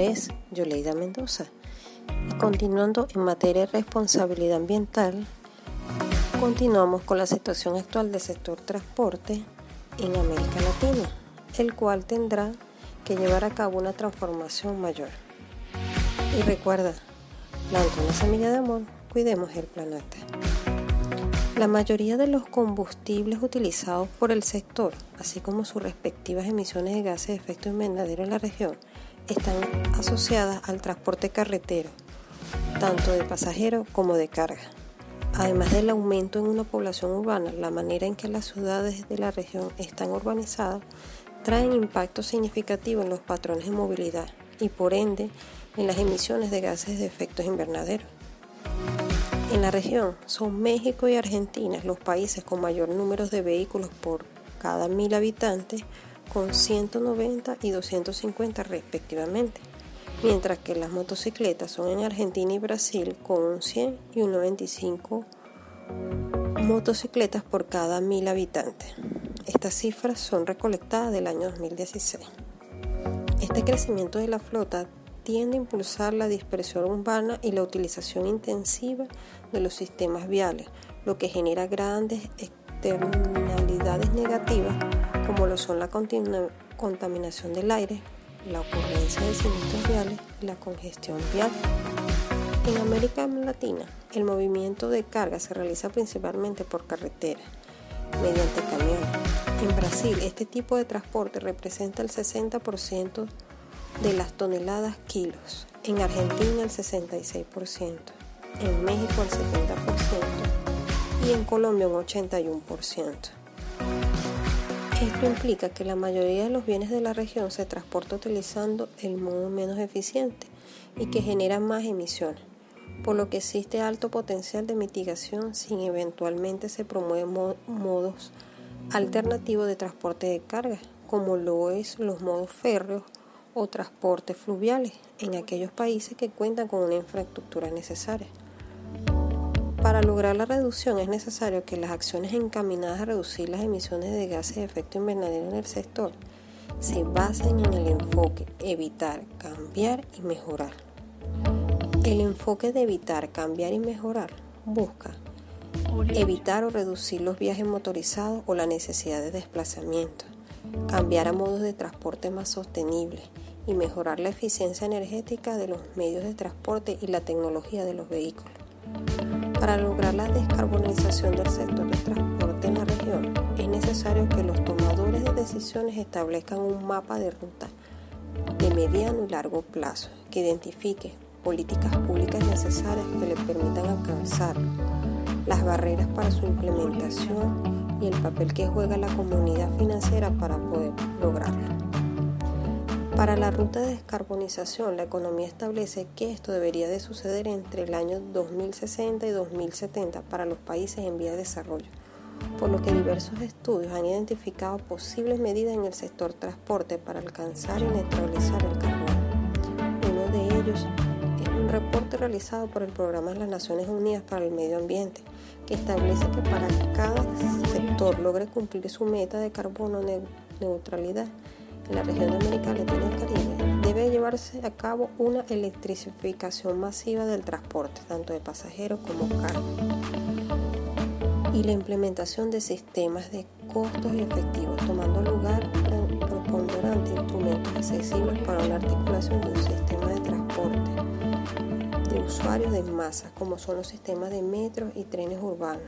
es Yoleida Mendoza y continuando en materia de responsabilidad ambiental, continuamos con la situación actual del sector transporte en América Latina, el cual tendrá que llevar a cabo una transformación mayor. Y recuerda, planta una semilla de amor, cuidemos el planeta. La mayoría de los combustibles utilizados por el sector, así como sus respectivas emisiones de gases de efecto invernadero en la región, están asociadas al transporte carretero, tanto de pasajeros como de carga. Además del aumento en una población urbana, la manera en que las ciudades de la región están urbanizadas traen impacto significativo en los patrones de movilidad y por ende en las emisiones de gases de efecto invernadero. En la región son México y Argentina los países con mayor número de vehículos por cada mil habitantes, con 190 y 250 respectivamente, mientras que las motocicletas son en Argentina y Brasil con un 100 y un 95 motocicletas por cada mil habitantes. Estas cifras son recolectadas del año 2016. Este crecimiento de la flota tiende a impulsar la dispersión urbana y la utilización intensiva de los sistemas viales, lo que genera grandes externalidades negativas como lo son la contaminación del aire, la ocurrencia de sinistros viales y la congestión vial. En América Latina, el movimiento de carga se realiza principalmente por carretera, mediante camiones. En Brasil, este tipo de transporte representa el 60% de las toneladas kilos, en Argentina el 66%, en México el 70% y en Colombia un 81%. Esto implica que la mayoría de los bienes de la región se transporta utilizando el modo menos eficiente y que genera más emisiones, por lo que existe alto potencial de mitigación si eventualmente se promueven modos alternativos de transporte de carga, como lo es los modos férreos o transportes fluviales en aquellos países que cuentan con una infraestructura necesaria. Lograr la reducción es necesario que las acciones encaminadas a reducir las emisiones de gases de efecto invernadero en el sector se basen en el enfoque evitar, cambiar y mejorar. El enfoque de evitar, cambiar y mejorar busca evitar o reducir los viajes motorizados o la necesidad de desplazamiento, cambiar a modos de transporte más sostenibles, y mejorar la eficiencia energética de los medios de transporte y la tecnología de los vehículos. Para lograr la descarbonización del sector de transporte en la región, es necesario que los tomadores de decisiones establezcan un mapa de ruta de mediano y largo plazo que identifique políticas públicas necesarias que le permitan alcanzar las barreras para su implementación y el papel que juega la comunidad financiera para poder lograrlo. Para la ruta de descarbonización, la economía establece que esto debería de suceder entre el año 2060 y 2070 para los países en vía de desarrollo, por lo que diversos estudios han identificado posibles medidas en el sector transporte para alcanzar y neutralizar el carbono. Uno de ellos es un reporte realizado por el Programa de las Naciones Unidas para el Medio Ambiente, que establece que para cada sector logre cumplir su meta de carbono neutralidad, en la región de América Latina llevarse a cabo una electrificación masiva del transporte, tanto de pasajeros como carga, y la implementación de sistemas de costos y efectivos, tomando lugar preponderante instrumentos accesibles para la articulación de un sistema de transporte de usuarios de masa, como son los sistemas de metros y trenes urbanos